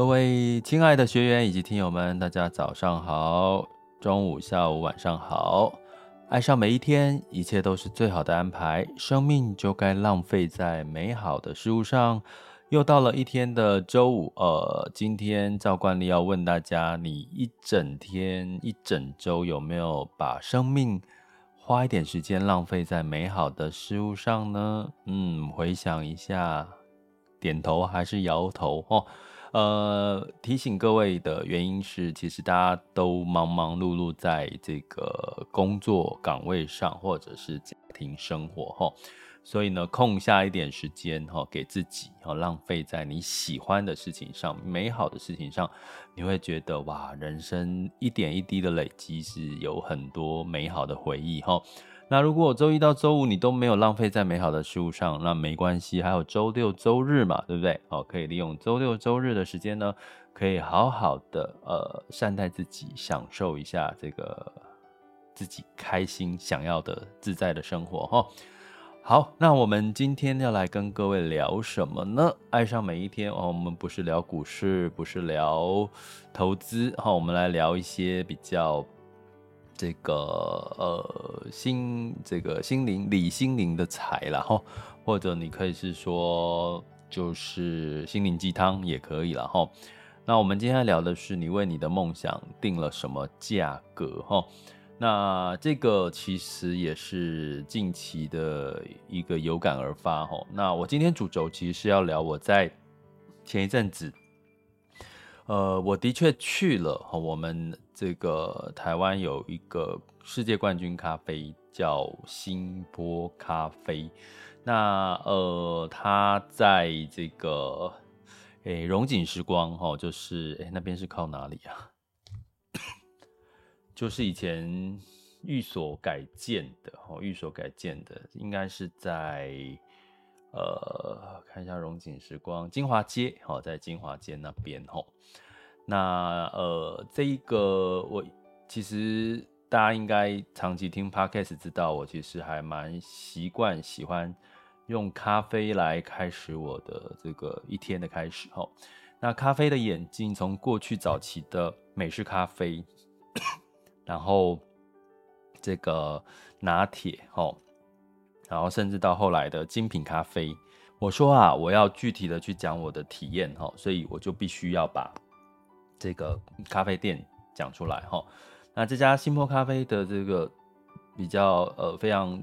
各位亲爱的学员以及听友们，大家早上好，中午、下午、晚上好。爱上每一天，一切都是最好的安排。生命就该浪费在美好的事物上。又到了一天的周五，呃，今天照惯例要问大家，你一整天、一整周有没有把生命花一点时间浪费在美好的事物上呢？嗯，回想一下，点头还是摇头？哦。呃，提醒各位的原因是，其实大家都忙忙碌碌在这个工作岗位上，或者是家庭生活哈，所以呢，空下一点时间哈，给自己，哈，浪费在你喜欢的事情上，美好的事情上，你会觉得哇，人生一点一滴的累积是有很多美好的回忆哈。那如果周一到周五你都没有浪费在美好的事物上，那没关系，还有周六周日嘛，对不对？哦，可以利用周六周日的时间呢，可以好好的呃善待自己，享受一下这个自己开心、想要的自在的生活哈。好，那我们今天要来跟各位聊什么呢？爱上每一天哦，我们不是聊股市，不是聊投资哈，我们来聊一些比较。这个呃心这个心灵理心灵的财啦哈，或者你可以是说就是心灵鸡汤也可以了哈。那我们今天聊的是你为你的梦想定了什么价格哈？那这个其实也是近期的一个有感而发哈。那我今天主轴其实是要聊我在前一阵子。呃，我的确去了我们这个台湾有一个世界冠军咖啡叫新波咖啡，那呃，它在这个诶荣景时光哈，就是诶那边是靠哪里啊？就是以前寓所改建的哦，寓所改建的，应该是在呃，看一下荣景时光金华街哦，在金华街那边哦。那呃，这一个我其实大家应该长期听 Podcast 知道，我其实还蛮习惯喜欢用咖啡来开始我的这个一天的开始哈。那咖啡的演进，从过去早期的美式咖啡，然后这个拿铁哈，然后甚至到后来的精品咖啡。我说啊，我要具体的去讲我的体验哈，所以我就必须要把。这个咖啡店讲出来哈，那这家新波咖啡的这个比较呃非常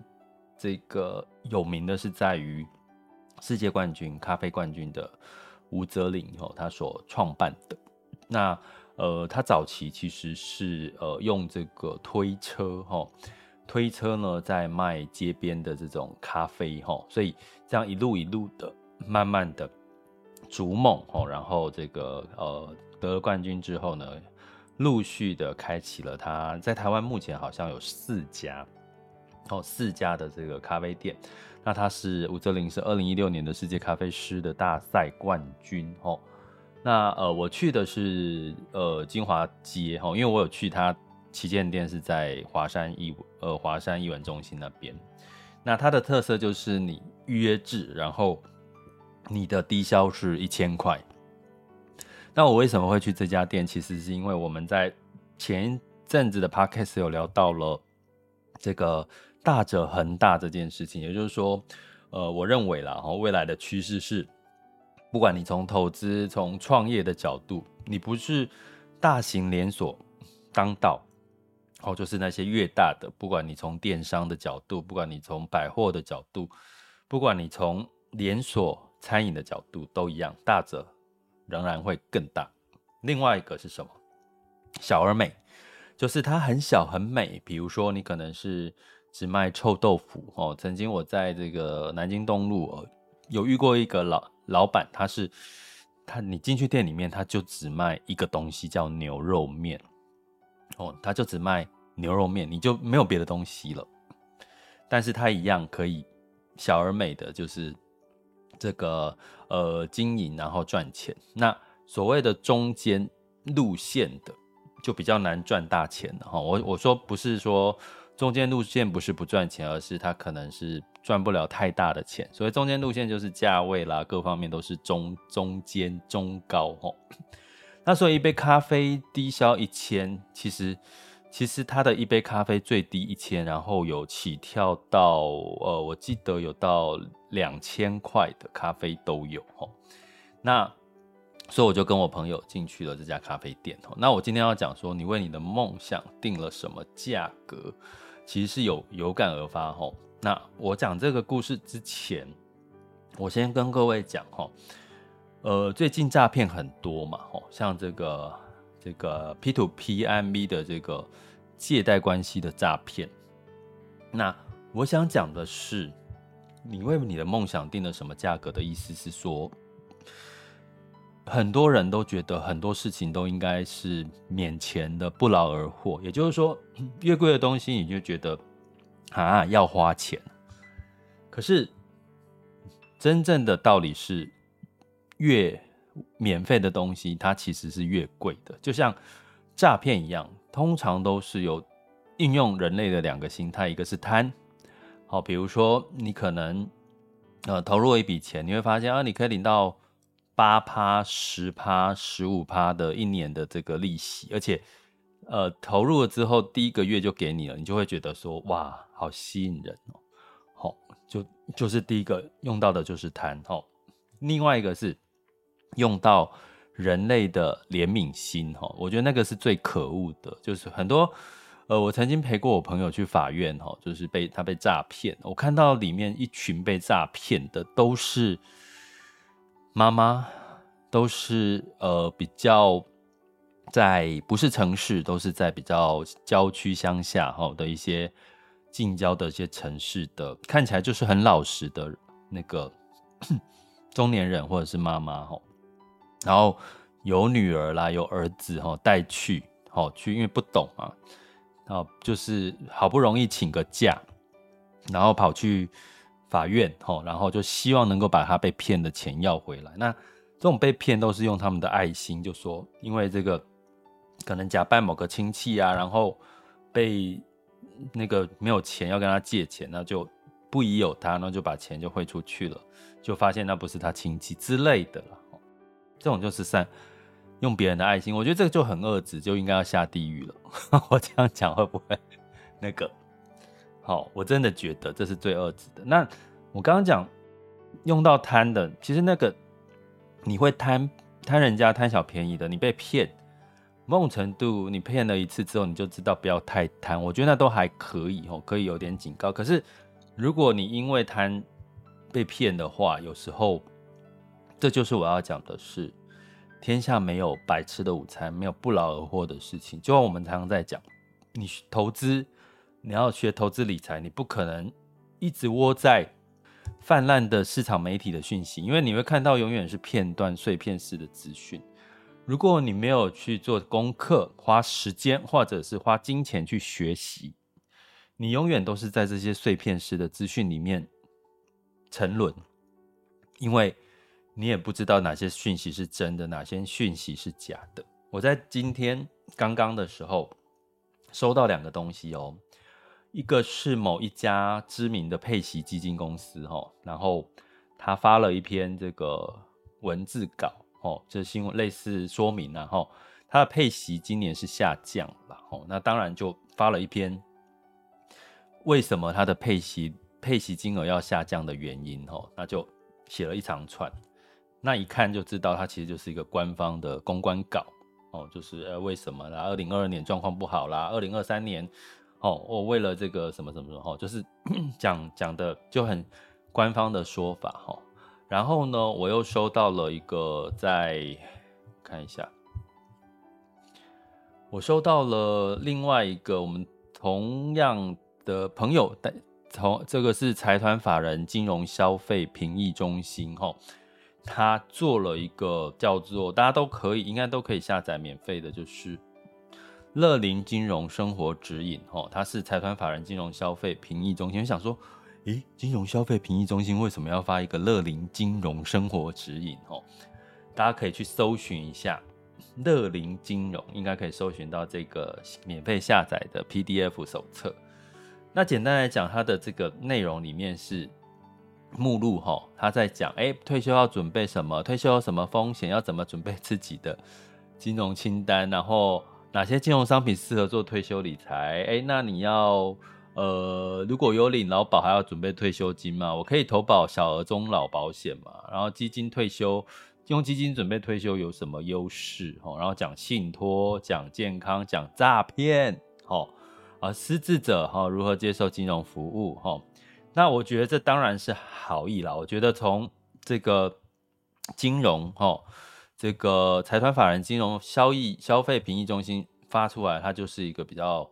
这个有名的是在于世界冠军咖啡冠军的吴泽林哈，他所创办的。那呃他早期其实是呃用这个推车哈，推车呢在卖街边的这种咖啡哈，所以这样一路一路的慢慢的逐梦哈，然后这个呃。得了冠军之后呢，陆续的开启了他在台湾目前好像有四家哦，四家的这个咖啡店。那他是吴泽林是二零一六年的世界咖啡师的大赛冠军哦。那呃，我去的是呃金华街哈，因为我有去他旗舰店是在华山艺呃华山艺文中心那边。那它的特色就是你预约制，然后你的低消是一千块。那我为什么会去这家店？其实是因为我们在前一阵子的 podcast 有聊到了这个大者恒大这件事情，也就是说，呃，我认为啦，未来的趋势是，不管你从投资、从创业的角度，你不是大型连锁当道，哦，就是那些越大的，不管你从电商的角度，不管你从百货的角度，不管你从连锁餐饮的角度，都一样，大者。仍然会更大。另外一个是什么？小而美，就是它很小很美。比如说，你可能是只卖臭豆腐哦。曾经我在这个南京东路有遇过一个老老板，他是他你进去店里面，他就只卖一个东西叫牛肉面，哦，他就只卖牛肉面，你就没有别的东西了。但是他一样可以小而美的就是这个呃经营，然后赚钱。那所谓的中间路线的就比较难赚大钱的哈。我我说不是说中间路线不是不赚钱，而是他可能是赚不了太大的钱。所以中间路线就是价位啦，各方面都是中中间中高哈。那所以一杯咖啡低消一千，其实。其实它的一杯咖啡最低一千，然后有起跳到呃，我记得有到两千块的咖啡都有齁。那所以我就跟我朋友进去了这家咖啡店哦。那我今天要讲说，你为你的梦想定了什么价格，其实是有有感而发齁。那我讲这个故事之前，我先跟各位讲齁，呃，最近诈骗很多嘛吼，像这个。这个 P to P M V 的这个借贷关系的诈骗，那我想讲的是，你为你的梦想定了什么价格的意思是说，很多人都觉得很多事情都应该是免钱的，不劳而获。也就是说，越贵的东西你就觉得啊要花钱，可是真正的道理是越。免费的东西，它其实是越贵的，就像诈骗一样，通常都是有应用人类的两个心态，一个是贪，好，比如说你可能呃投入了一笔钱，你会发现啊，你可以领到八趴、十趴、十五趴的一年的这个利息，而且呃投入了之后第一个月就给你了，你就会觉得说哇，好吸引人哦，好，就就是第一个用到的就是贪，哦，另外一个是。用到人类的怜悯心，哈，我觉得那个是最可恶的。就是很多，呃，我曾经陪过我朋友去法院，哈，就是被他被诈骗。我看到里面一群被诈骗的都是妈妈，都是呃比较在不是城市，都是在比较郊区乡下哈的一些近郊的一些城市的，看起来就是很老实的那个 中年人或者是妈妈，哈。然后有女儿啦，有儿子哈，带去好去，因为不懂嘛，然后就是好不容易请个假，然后跑去法院哈，然后就希望能够把他被骗的钱要回来。那这种被骗都是用他们的爱心，就说因为这个可能假扮某个亲戚啊，然后被那个没有钱要跟他借钱，那就不疑有他，然后就把钱就汇出去了，就发现那不是他亲戚之类的了。这种就是善用别人的爱心，我觉得这个就很恶质，就应该要下地狱了。我这样讲会不会那个？好，我真的觉得这是最恶质的。那我刚刚讲用到贪的，其实那个你会贪贪人家贪小便宜的，你被骗某种程度，你骗了一次之后，你就知道不要太贪。我觉得那都还可以哦，可以有点警告。可是如果你因为贪被骗的话，有时候。这就是我要讲的是，天下没有白吃的午餐，没有不劳而获的事情。就像我们常常在讲，你投资，你要学投资理财，你不可能一直窝在泛滥的市场媒体的讯息，因为你会看到永远是片段碎片式的资讯。如果你没有去做功课，花时间或者是花金钱去学习，你永远都是在这些碎片式的资讯里面沉沦，因为。你也不知道哪些讯息是真的，哪些讯息是假的。我在今天刚刚的时候收到两个东西哦，一个是某一家知名的配息基金公司哦，然后他发了一篇这个文字稿哦，这新闻类似说明，然后他的配息今年是下降了哦，那当然就发了一篇为什么他的配息配息金额要下降的原因哦，那就写了一长串。那一看就知道，它其实就是一个官方的公关稿哦，就是呃为什么啦？二零二二年状况不好啦，二零二三年哦，我为了这个什么什么什么哦，就是 讲讲的就很官方的说法哈。然后呢，我又收到了一个在看一下，我收到了另外一个我们同样的朋友带从这个是财团法人金融消费评议中心哈，他做了一个叫做大家都可以应该都可以下载免费的，就是乐林金融生活指引哦，它是财团法人金融消费评议中心。我想说，诶，金融消费评议中心为什么要发一个乐林金融生活指引？哦，大家可以去搜寻一下乐林金融，应该可以搜寻到这个免费下载的 PDF 手册。那简单来讲，它的这个内容里面是目录哈，他在讲，哎，退休要准备什么？退休有什么风险？要怎么准备自己的金融清单？然后哪些金融商品适合做退休理财？哎，那你要呃，如果有领劳保，还要准备退休金吗？我可以投保小额中老保险嘛？然后基金退休，用基金准备退休有什么优势？然后讲信托，讲健康，讲诈骗，啊，失智者哈如何接受金融服务哈？那我觉得这当然是好意啦。我觉得从这个金融哈，这个财团法人金融消易消费评议中心发出来，它就是一个比较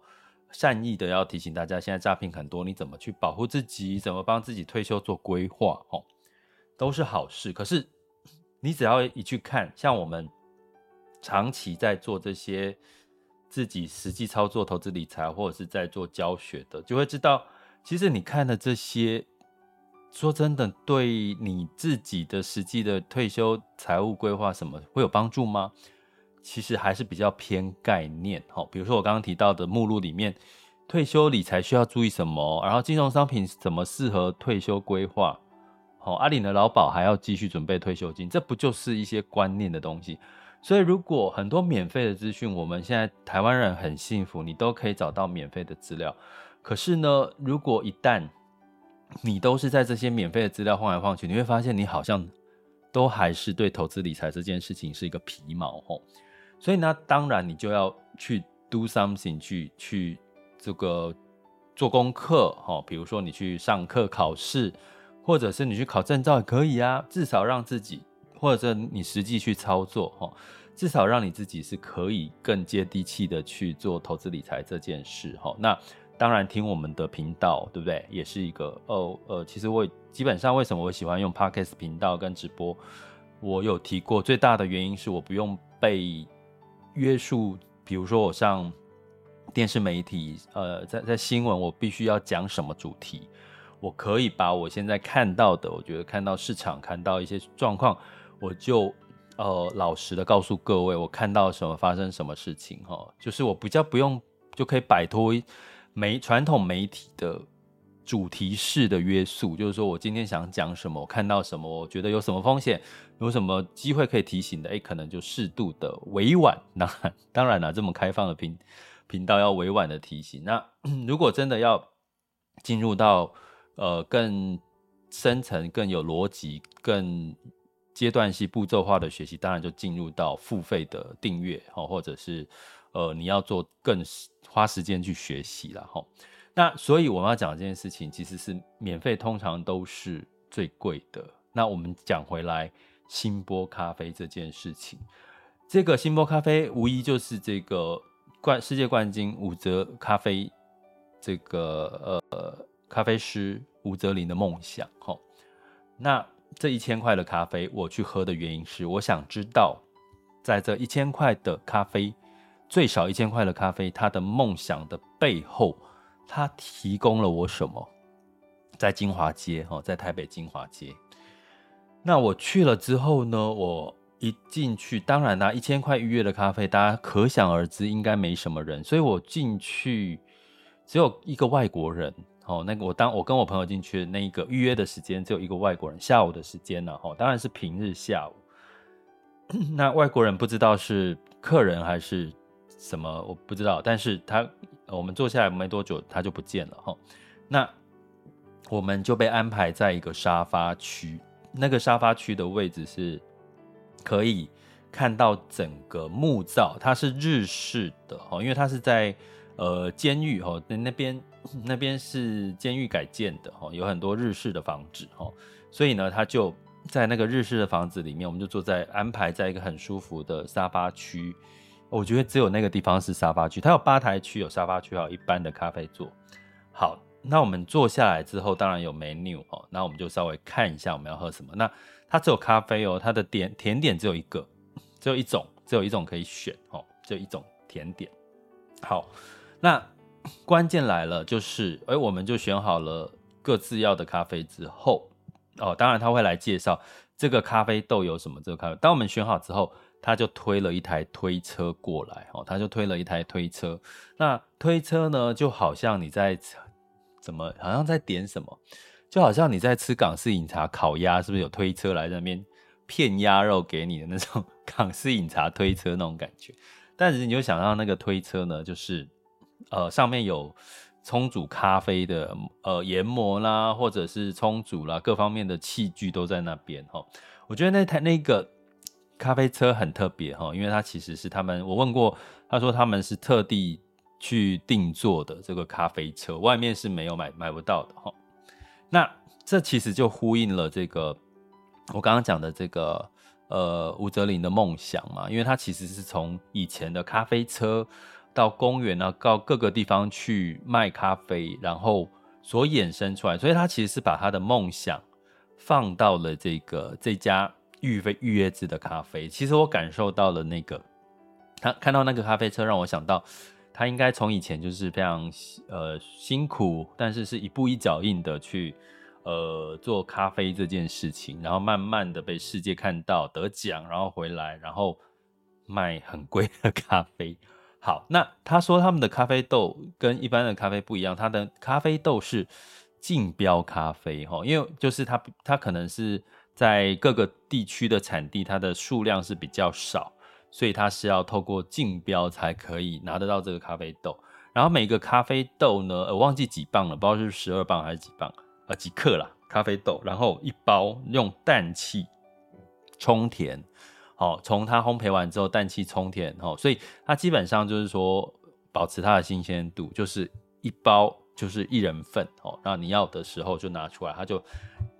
善意的，要提醒大家，现在诈骗很多，你怎么去保护自己，怎么帮自己退休做规划哈，都是好事。可是你只要一去看，像我们长期在做这些。自己实际操作投资理财，或者是在做教学的，就会知道，其实你看的这些，说真的，对你自己的实际的退休财务规划什么会有帮助吗？其实还是比较偏概念。哈，比如说我刚刚提到的目录里面，退休理财需要注意什么，然后金融商品怎么适合退休规划，好，阿领的劳保还要继续准备退休金，这不就是一些观念的东西？所以，如果很多免费的资讯，我们现在台湾人很幸福，你都可以找到免费的资料。可是呢，如果一旦你都是在这些免费的资料晃来晃去，你会发现你好像都还是对投资理财这件事情是一个皮毛吼。所以呢，当然你就要去 do something，去去这个做功课哈。比如说你去上课考试，或者是你去考证照也可以啊，至少让自己。或者你实际去操作哈，至少让你自己是可以更接地气的去做投资理财这件事哈。那当然听我们的频道，对不对？也是一个哦呃，其实我基本上为什么我喜欢用 Podcast 频道跟直播，我有提过最大的原因是我不用被约束，比如说我上电视媒体，呃，在在新闻我必须要讲什么主题，我可以把我现在看到的，我觉得看到市场，看到一些状况。我就呃老实的告诉各位，我看到什么发生什么事情哈，就是我比较不用就可以摆脱媒传统媒体的主题式的约束，就是说我今天想讲什么，我看到什么，我觉得有什么风险，有什么机会可以提醒的，哎，可能就适度的委婉，那当然了，这么开放的频频道要委婉的提醒。那 如果真的要进入到呃更深层、更有逻辑、更阶段性步骤化的学习，当然就进入到付费的订阅，或者是呃你要做更花时间去学习了哈。那所以我们要讲这件事情，其实是免费，通常都是最贵的。那我们讲回来，兴波咖啡这件事情，这个兴波咖啡无疑就是这个冠世界冠军武则咖啡这个呃咖啡师武泽林的梦想哈。那这一千块的咖啡，我去喝的原因是，我想知道，在这一千块的咖啡，最少一千块的咖啡，他的梦想的背后，他提供了我什么？在金华街哦，在台北金华街。那我去了之后呢，我一进去，当然啦，一千块预约的咖啡，大家可想而知，应该没什么人，所以我进去只有一个外国人。哦，那个我当我跟我朋友进去的那一个预约的时间只有一个外国人，下午的时间呢，哈，当然是平日下午。那外国人不知道是客人还是什么，我不知道。但是他我们坐下来没多久，他就不见了，哈。那我们就被安排在一个沙发区，那个沙发区的位置是可以看到整个木造，它是日式的，哈，因为它是在呃监狱，哈，那那边。那边是监狱改建的哈，有很多日式的房子哈，所以呢，他就在那个日式的房子里面，我们就坐在安排在一个很舒服的沙发区。我觉得只有那个地方是沙发区，它有吧台区、有沙发区，还有一般的咖啡座。好，那我们坐下来之后，当然有 menu 哦，那我们就稍微看一下我们要喝什么。那它只有咖啡哦，它的点甜点只有一个，只有一种，只有一种可以选哦，只有一种甜点。好，那关键来了，就是哎，我们就选好了各自要的咖啡之后，哦，当然他会来介绍这个咖啡豆有什么。这个咖啡，当我们选好之后，他就推了一台推车过来哦，他就推了一台推车。那推车呢，就好像你在怎么，好像在点什么，就好像你在吃港式饮茶烤鸭，是不是有推车来那边片鸭肉给你的那种 港式饮茶推车那种感觉？但是你就想到那个推车呢，就是呃上面有冲煮咖啡的呃研磨啦，或者是冲煮啦，各方面的器具都在那边哈。我觉得那台那个咖啡车很特别哈，因为它其实是他们我问过，他说他们是特地去定做的这个咖啡车，外面是没有买买不到的哈。那这其实就呼应了这个我刚刚讲的这个。呃，吴泽林的梦想嘛，因为他其实是从以前的咖啡车到公园啊，到各个地方去卖咖啡，然后所衍生出来，所以他其实是把他的梦想放到了这个这家预费预约制的咖啡。其实我感受到了那个，他看到那个咖啡车，让我想到他应该从以前就是非常呃辛苦，但是是一步一脚印的去。呃，做咖啡这件事情，然后慢慢的被世界看到，得奖，然后回来，然后卖很贵的咖啡。好，那他说他们的咖啡豆跟一般的咖啡不一样，他的咖啡豆是竞标咖啡哈，因为就是他他可能是在各个地区的产地，它的数量是比较少，所以它是要透过竞标才可以拿得到这个咖啡豆。然后每个咖啡豆呢，我忘记几磅了，不知道是十二磅还是几磅。呃，几克啦，咖啡豆，然后一包用氮气充填，好，从它烘焙完之后氮气充填，哦，所以它基本上就是说保持它的新鲜度，就是一包就是一人份，哦，那你要的时候就拿出来，它就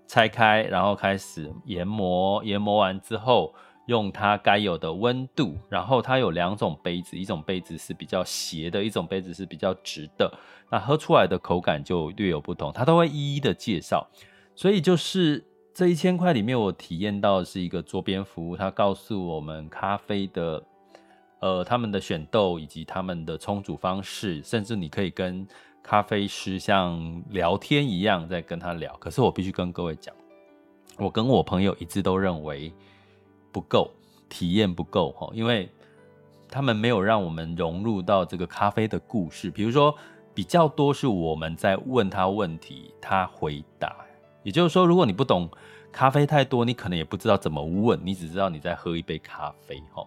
拆开，然后开始研磨，研磨完之后。用它该有的温度，然后它有两种杯子，一种杯子是比较斜的，一种杯子是比较直的。那喝出来的口感就略有不同，它都会一一的介绍。所以就是这一千块里面，我体验到的是一个桌边服务，它告诉我们咖啡的，呃，他们的选豆以及他们的冲煮方式，甚至你可以跟咖啡师像聊天一样在跟他聊。可是我必须跟各位讲，我跟我朋友一致都认为。不够体验不够哈，因为他们没有让我们融入到这个咖啡的故事。比如说，比较多是我们在问他问题，他回答。也就是说，如果你不懂咖啡太多，你可能也不知道怎么问，你只知道你在喝一杯咖啡哈。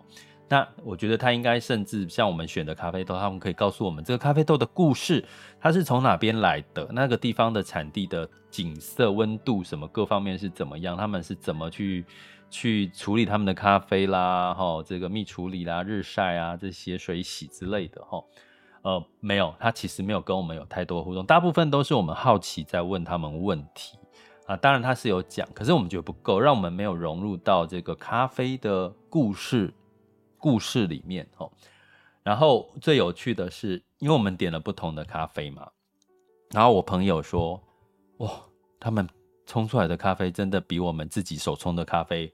那我觉得他应该甚至像我们选的咖啡豆，他们可以告诉我们这个咖啡豆的故事，它是从哪边来的，那个地方的产地的景色、温度什么各方面是怎么样，他们是怎么去。去处理他们的咖啡啦，哈，这个蜜处理啦、日晒啊这些水洗之类的，哈，呃，没有，他其实没有跟我们有太多互动，大部分都是我们好奇在问他们问题啊。当然他是有讲，可是我们觉得不够，让我们没有融入到这个咖啡的故事故事里面，哦。然后最有趣的是，因为我们点了不同的咖啡嘛，然后我朋友说，哇，他们。冲出来的咖啡真的比我们自己手冲的咖啡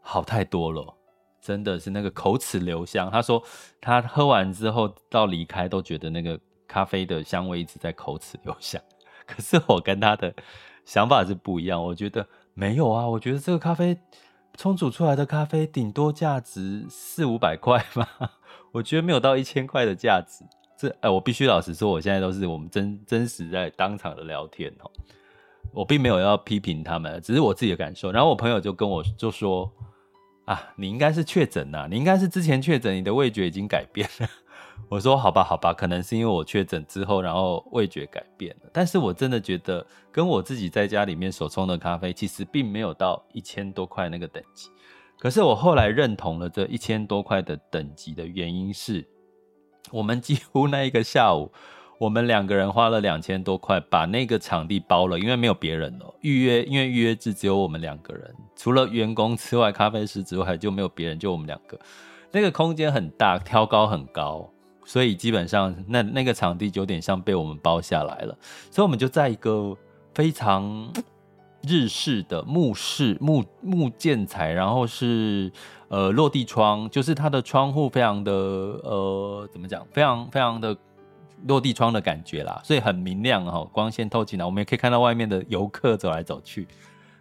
好太多了，真的是那个口齿留香。他说他喝完之后到离开都觉得那个咖啡的香味一直在口齿留香。可是我跟他的想法是不一样，我觉得没有啊，我觉得这个咖啡冲煮出来的咖啡顶多价值四五百块吧，我觉得没有到一千块的价值。这哎、我必须老实说，我现在都是我们真真实在当场的聊天哦。我并没有要批评他们，只是我自己的感受。然后我朋友就跟我就说：“啊，你应该是确诊呐，你应该是之前确诊，你的味觉已经改变了。”我说：“好吧，好吧，可能是因为我确诊之后，然后味觉改变了。但是我真的觉得，跟我自己在家里面所冲的咖啡，其实并没有到一千多块那个等级。可是我后来认同了这一千多块的等级的原因是，我们几乎那一个下午。”我们两个人花了两千多块，把那个场地包了，因为没有别人了。预约，因为预约制只有我们两个人，除了员工之外，咖啡师之外就没有别人，就我们两个。那个空间很大，挑高很高，所以基本上那那个场地有点像被我们包下来了，所以我们就在一个非常日式的木式木木建材，然后是呃落地窗，就是它的窗户非常的呃怎么讲，非常非常的落地窗的感觉啦，所以很明亮哈，光线透进来，我们也可以看到外面的游客走来走去，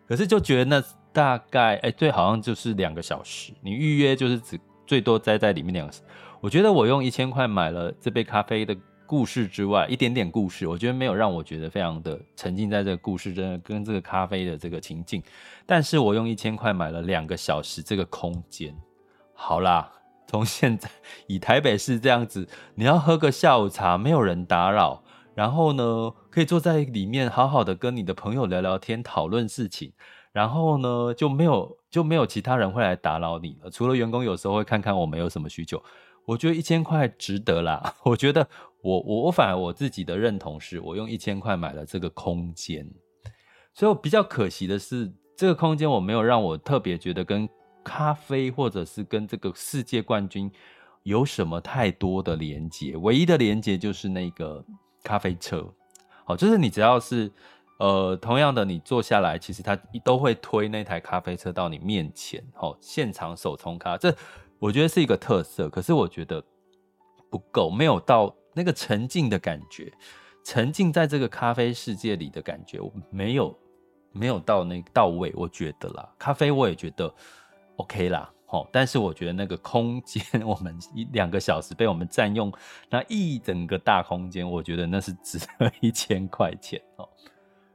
可是就觉得那大概哎对，好像就是两个小时，你预约就是只最多待在里面两个小。我觉得我用一千块买了这杯咖啡的故事之外，一点点故事，我觉得没有让我觉得非常的沉浸在这个故事，真的跟这个咖啡的这个情境。但是我用一千块买了两个小时这个空间。好啦，从现在以台北市这样子，你要喝个下午茶，没有人打扰，然后呢，可以坐在里面好好的跟你的朋友聊聊天，讨论事情，然后呢，就没有就没有其他人会来打扰你了，除了员工有时候会看看我们有什么需求。我觉得一千块值得啦。我觉得我我我反而我自己的认同是，我用一千块买了这个空间，所以我比较可惜的是，这个空间我没有让我特别觉得跟咖啡或者是跟这个世界冠军有什么太多的连接。唯一的连接就是那个咖啡车，好，就是你只要是呃同样的你坐下来，其实他都会推那台咖啡车到你面前，好，现场手冲咖这。我觉得是一个特色，可是我觉得不够，没有到那个沉浸的感觉，沉浸在这个咖啡世界里的感觉，我没有没有到那到位，我觉得啦，咖啡我也觉得 OK 啦，齁，但是我觉得那个空间，我们一两个小时被我们占用那一整个大空间，我觉得那是值得一千块钱哦。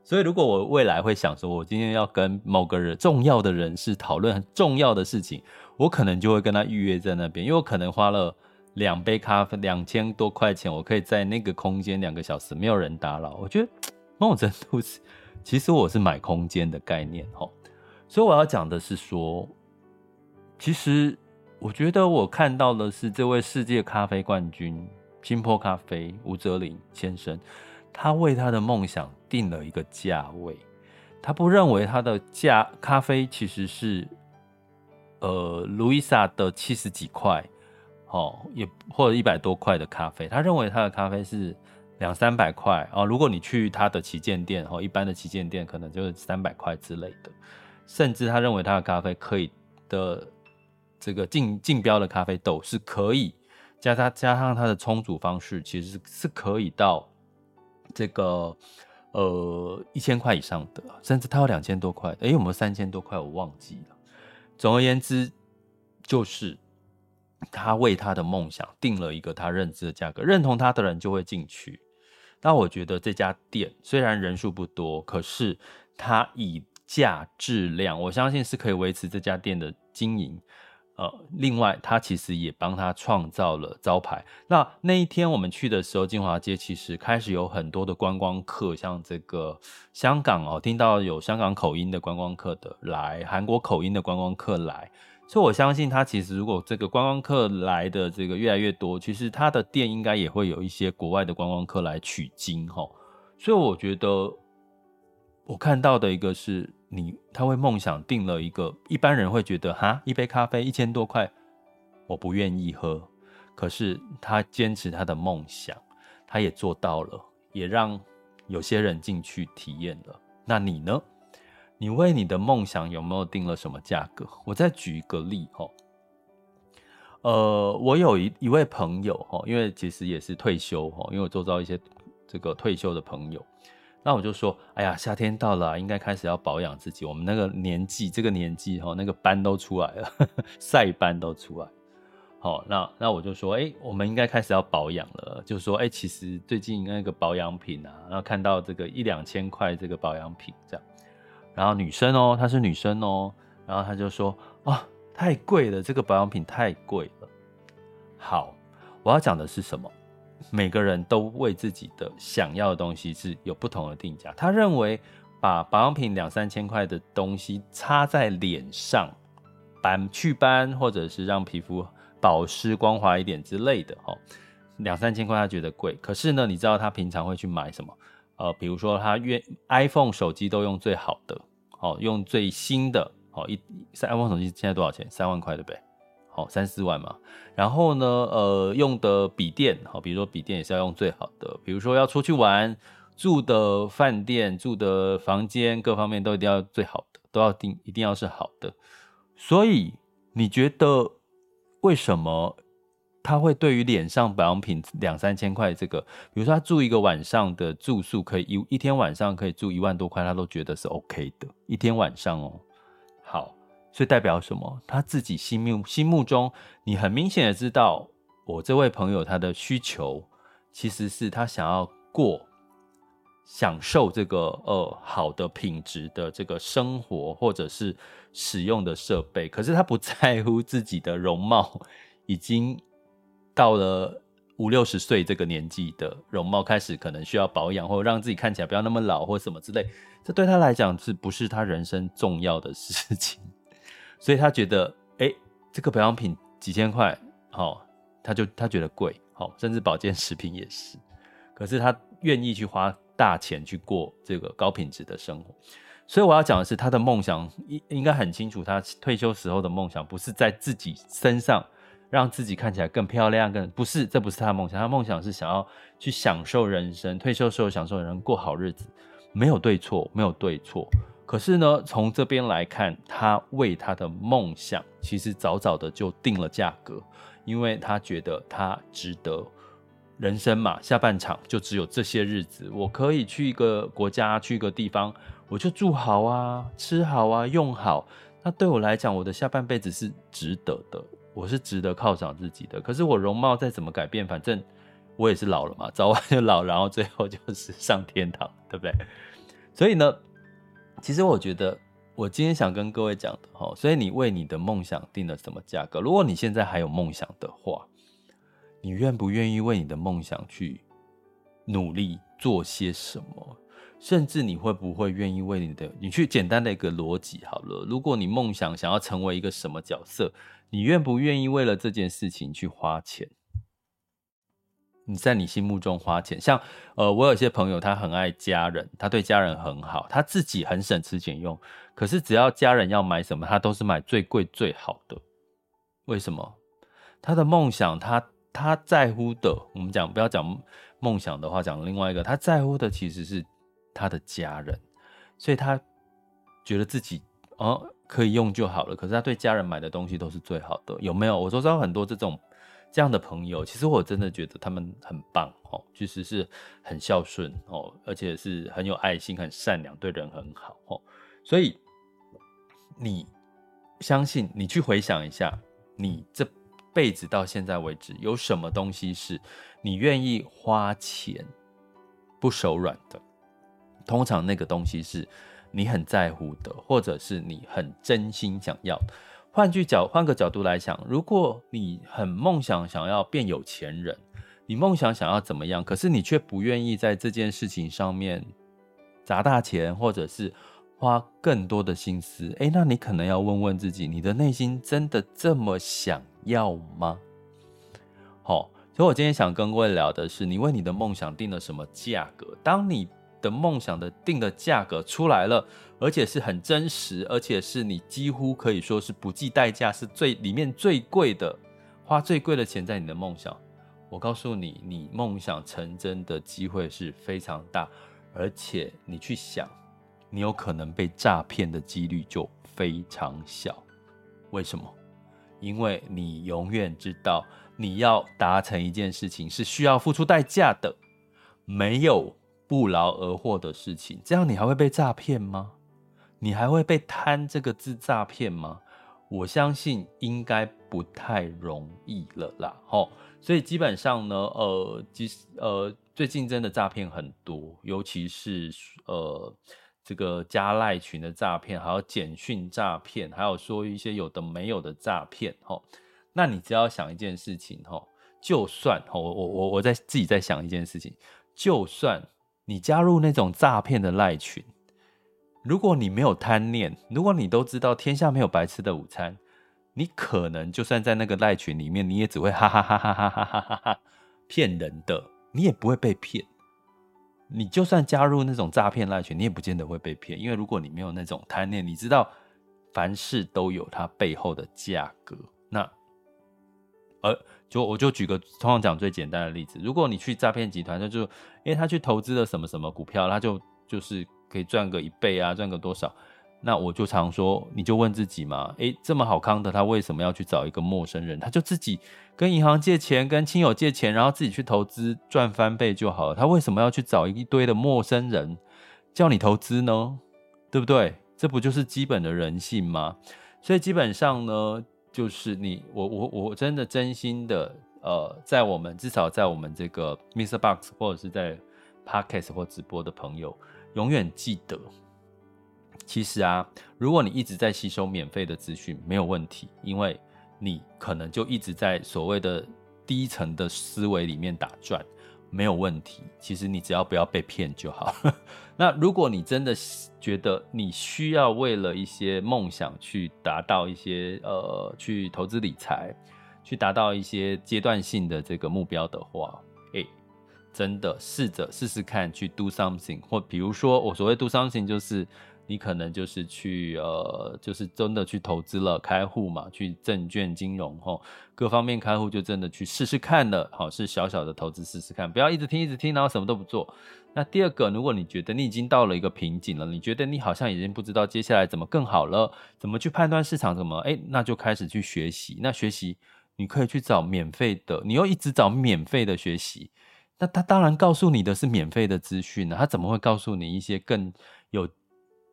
所以如果我未来会想说，我今天要跟某个人重要的人士讨论很重要的事情。我可能就会跟他预约在那边，因为我可能花了两杯咖啡两千多块钱，我可以在那个空间两个小时，没有人打扰。我觉得某种程度是，其实我是买空间的概念哈。所以我要讲的是说，其实我觉得我看到的是这位世界咖啡冠军金波咖啡吴哲林先生，他为他的梦想定了一个价位，他不认为他的价咖啡其实是。呃，路易莎的七十几块，哦，也或者一百多块的咖啡，他认为他的咖啡是两三百块哦。如果你去他的旗舰店，哦，一般的旗舰店可能就是三百块之类的，甚至他认为他的咖啡可以的这个竞竞标的咖啡豆是可以加他加上他的冲煮方式，其实是可以到这个呃一千块以上的，甚至他有两千多块，诶，有没有三千多块？我忘记了。总而言之，就是他为他的梦想定了一个他认知的价格，认同他的人就会进去。那我觉得这家店虽然人数不多，可是它以价质量，我相信是可以维持这家店的经营。呃，另外，他其实也帮他创造了招牌。那那一天我们去的时候，金华街其实开始有很多的观光客，像这个香港哦，听到有香港口音的观光客的来，韩国口音的观光客来，所以我相信他其实如果这个观光客来的这个越来越多，其实他的店应该也会有一些国外的观光客来取经哈。所以我觉得我看到的一个是。你他为梦想定了一个一般人会觉得哈，一杯咖啡一千多块，我不愿意喝。可是他坚持他的梦想，他也做到了，也让有些人进去体验了。那你呢？你为你的梦想有没有定了什么价格？我再举一个例哦。呃，我有一一位朋友哈，因为其实也是退休哈，因为我周遭一些这个退休的朋友。那我就说，哎呀，夏天到了，应该开始要保养自己。我们那个年纪，这个年纪哈，那个斑都出来了，晒斑都出来。好，那那我就说，哎，我们应该开始要保养了。就说，哎，其实最近那个保养品啊，然后看到这个一两千块这个保养品这样，然后女生哦，她是女生哦，然后她就说，啊，太贵了，这个保养品太贵了。好，我要讲的是什么？每个人都为自己的想要的东西是有不同的定价。他认为把保养品两三千块的东西擦在脸上，斑祛斑或者是让皮肤保湿光滑一点之类的，哦，两三千块他觉得贵。可是呢，你知道他平常会去买什么？呃，比如说他愿 iPhone 手机都用最好的，哦，用最新的，哦，一 iPhone 手机现在多少钱？三万块对不对？好三四万嘛。然后呢，呃，用的笔电，好，比如说笔电也是要用最好的，比如说要出去玩，住的饭店、住的房间，各方面都一定要最好的，都要定，一定要是好的。所以你觉得为什么他会对于脸上保养品两三千块这个，比如说他住一个晚上的住宿可以一一天晚上可以住一万多块，他都觉得是 OK 的，一天晚上哦。所以代表什么？他自己心目心目中，你很明显的知道，我这位朋友他的需求其实是他想要过。享受这个呃好的品质的这个生活，或者是使用的设备，可是他不在乎自己的容貌，已经到了五六十岁这个年纪的容貌，开始可能需要保养，或者让自己看起来不要那么老，或什么之类，这对他来讲是不是他人生重要的事情？所以他觉得，哎，这个保养品几千块，好、他就他觉得贵，好、甚至保健食品也是，可是他愿意去花。大钱去过这个高品质的生活，所以我要讲的是，他的梦想应应该很清楚。他退休时候的梦想不是在自己身上让自己看起来更漂亮，更不是，这不是他的梦想。他梦想是想要去享受人生，退休时候享受人生，过好日子，没有对错，没有对错。可是呢，从这边来看，他为他的梦想其实早早的就定了价格，因为他觉得他值得。人生嘛，下半场就只有这些日子。我可以去一个国家，去一个地方，我就住好啊，吃好啊，用好。那对我来讲，我的下半辈子是值得的，我是值得犒赏自己的。可是我容貌再怎么改变，反正我也是老了嘛，早晚就老，然后最后就是上天堂，对不对？所以呢，其实我觉得，我今天想跟各位讲的哈，所以你为你的梦想定了什么价格？如果你现在还有梦想的话。你愿不愿意为你的梦想去努力做些什么？甚至你会不会愿意为你的，你去简单的一个逻辑好了。如果你梦想想要成为一个什么角色，你愿不愿意为了这件事情去花钱？你在你心目中花钱，像呃，我有些朋友他很爱家人，他对家人很好，他自己很省吃俭用，可是只要家人要买什么，他都是买最贵最好的。为什么？他的梦想，他。他在乎的，我们讲不要讲梦想的话，讲另外一个，他在乎的其实是他的家人，所以他觉得自己哦可以用就好了。可是他对家人买的东西都是最好的，有没有？我周遭很多这种这样的朋友，其实我真的觉得他们很棒哦，其实是很孝顺哦，而且是很有爱心、很善良，对人很好哦。所以你相信，你去回想一下，你这。辈子到现在为止，有什么东西是你愿意花钱不手软的？通常那个东西是你很在乎的，或者是你很真心想要。换句角，换个角度来讲，如果你很梦想想要变有钱人，你梦想想要怎么样，可是你却不愿意在这件事情上面砸大钱，或者是花更多的心思，诶，那你可能要问问自己，你的内心真的这么想要吗？好，所以我今天想跟各位聊的是，你为你的梦想定了什么价格？当你的梦想的定的价格出来了，而且是很真实，而且是你几乎可以说是不计代价，是最里面最贵的，花最贵的钱在你的梦想。我告诉你，你梦想成真的机会是非常大，而且你去想。你有可能被诈骗的几率就非常小，为什么？因为你永远知道，你要达成一件事情是需要付出代价的，没有不劳而获的事情。这样你还会被诈骗吗？你还会被贪这个字诈骗吗？我相信应该不太容易了啦。吼，所以基本上呢，呃，其实呃，最近真的诈骗很多，尤其是呃。这个加赖群的诈骗，还有简讯诈骗，还有说一些有的没有的诈骗，吼，那你只要想一件事情，吼，就算，吼，我我我我在自己在想一件事情，就算你加入那种诈骗的赖群，如果你没有贪念，如果你都知道天下没有白吃的午餐，你可能就算在那个赖群里面，你也只会哈哈哈哈哈哈哈哈哈骗人的，你也不会被骗。你就算加入那种诈骗赖群，你也不见得会被骗，因为如果你没有那种贪念，你知道凡事都有它背后的价格，那呃，就我就举个通常讲最简单的例子，如果你去诈骗集团，那就因为他去投资了什么什么股票，他就就是可以赚个一倍啊，赚个多少？那我就常说，你就问自己嘛，诶，这么好康的，他为什么要去找一个陌生人？他就自己跟银行借钱，跟亲友借钱，然后自己去投资赚翻倍就好了。他为什么要去找一堆的陌生人叫你投资呢？对不对？这不就是基本的人性吗？所以基本上呢，就是你我我我真的真心的，呃，在我们至少在我们这个 Mr. Box 或者是在 Podcast 或直播的朋友，永远记得。其实啊，如果你一直在吸收免费的资讯，没有问题，因为你可能就一直在所谓的低层的思维里面打转，没有问题。其实你只要不要被骗就好。那如果你真的觉得你需要为了一些梦想去达到一些呃，去投资理财，去达到一些阶段性的这个目标的话，诶，真的试着试试看去 do something，或比如说我所谓 do something 就是。你可能就是去呃，就是真的去投资了，开户嘛，去证券金融吼，各方面开户就真的去试试看了，好，是小小的投资试试看，不要一直听一直听，然后什么都不做。那第二个，如果你觉得你已经到了一个瓶颈了，你觉得你好像已经不知道接下来怎么更好了，怎么去判断市场怎么，哎，那就开始去学习。那学习你可以去找免费的，你又一直找免费的学习，那他当然告诉你的是免费的资讯呢，他怎么会告诉你一些更有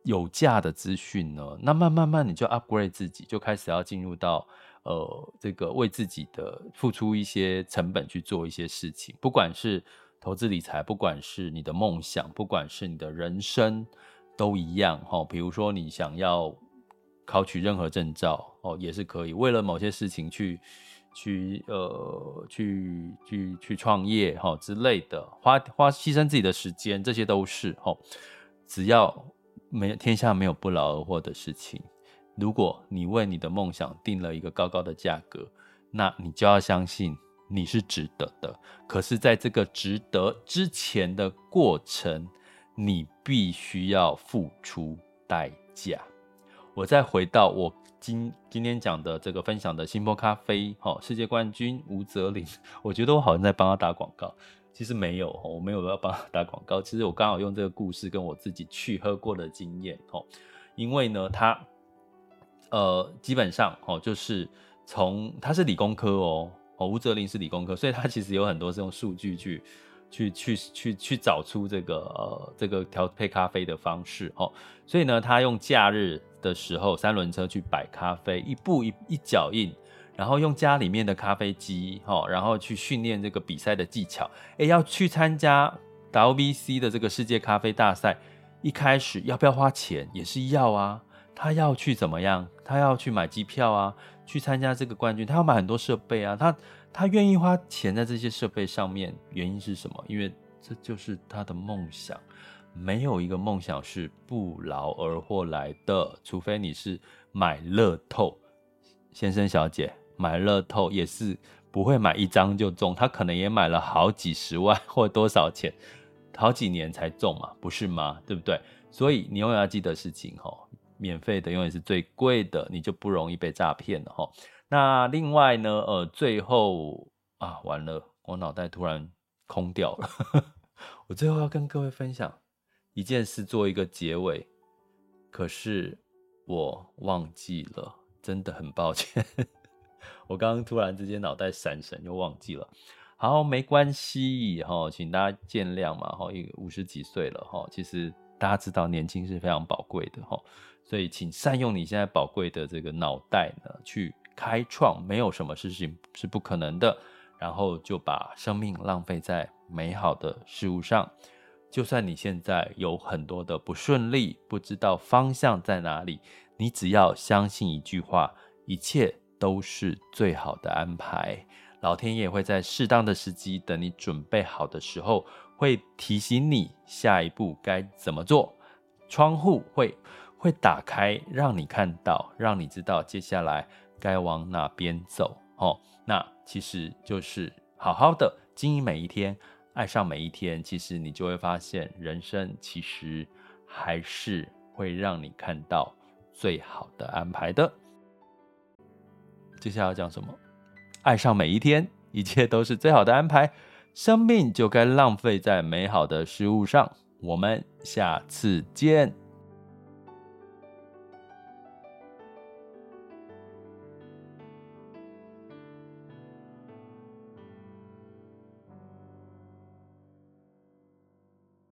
有价的资讯呢，那慢慢慢你就 upgrade 自己，就开始要进入到呃这个为自己的付出一些成本去做一些事情，不管是投资理财，不管是你的梦想，不管是你的人生，都一样哈。比如说你想要考取任何证照哦，也是可以，为了某些事情去去呃去去去创业哈之类的，花花牺牲自己的时间，这些都是哈，只要。没，天下没有不劳而获的事情。如果你为你的梦想定了一个高高的价格，那你就要相信你是值得的。可是，在这个值得之前的过程，你必须要付出代价。我再回到我今今天讲的这个分享的新波咖啡，哈，世界冠军吴泽林，我觉得我好像在帮他打广告。其实没有，我没有要帮他打广告。其实我刚好用这个故事跟我自己去喝过的经验，哦，因为呢，他，呃，基本上哦，就是从他是理工科哦，哦，吴泽林是理工科，所以他其实有很多是用数据去，去，去，去，去找出这个呃这个调配咖啡的方式，哦，所以呢，他用假日的时候三轮车去摆咖啡，一步一一脚印。然后用家里面的咖啡机，哈，然后去训练这个比赛的技巧。诶，要去参加 WBC 的这个世界咖啡大赛，一开始要不要花钱？也是要啊。他要去怎么样？他要去买机票啊，去参加这个冠军。他要买很多设备啊，他他愿意花钱在这些设备上面，原因是什么？因为这就是他的梦想。没有一个梦想是不劳而获来的，除非你是买乐透，先生小姐。买乐透也是不会买一张就中，他可能也买了好几十万或多少钱，好几年才中嘛，不是吗？对不对？所以你永远要记得事情哈，免费的永远是最贵的，你就不容易被诈骗了哈。那另外呢，呃，最后啊，完了，我脑袋突然空掉了，我最后要跟各位分享一件事，做一个结尾，可是我忘记了，真的很抱歉。我刚刚突然之间脑袋闪神，又忘记了。好，没关系哈，请大家见谅嘛哈。一个五十几岁了哈，其实大家知道年轻是非常宝贵的哈，所以请善用你现在宝贵的这个脑袋呢，去开创，没有什么事情是不可能的。然后就把生命浪费在美好的事物上。就算你现在有很多的不顺利，不知道方向在哪里，你只要相信一句话，一切。都是最好的安排，老天爷会在适当的时机，等你准备好的时候，会提醒你下一步该怎么做。窗户会会打开，让你看到，让你知道接下来该往哪边走。哦，那其实就是好好的经营每一天，爱上每一天。其实你就会发现，人生其实还是会让你看到最好的安排的。接下来要讲什么？爱上每一天，一切都是最好的安排。生命就该浪费在美好的事物上。我们下次见。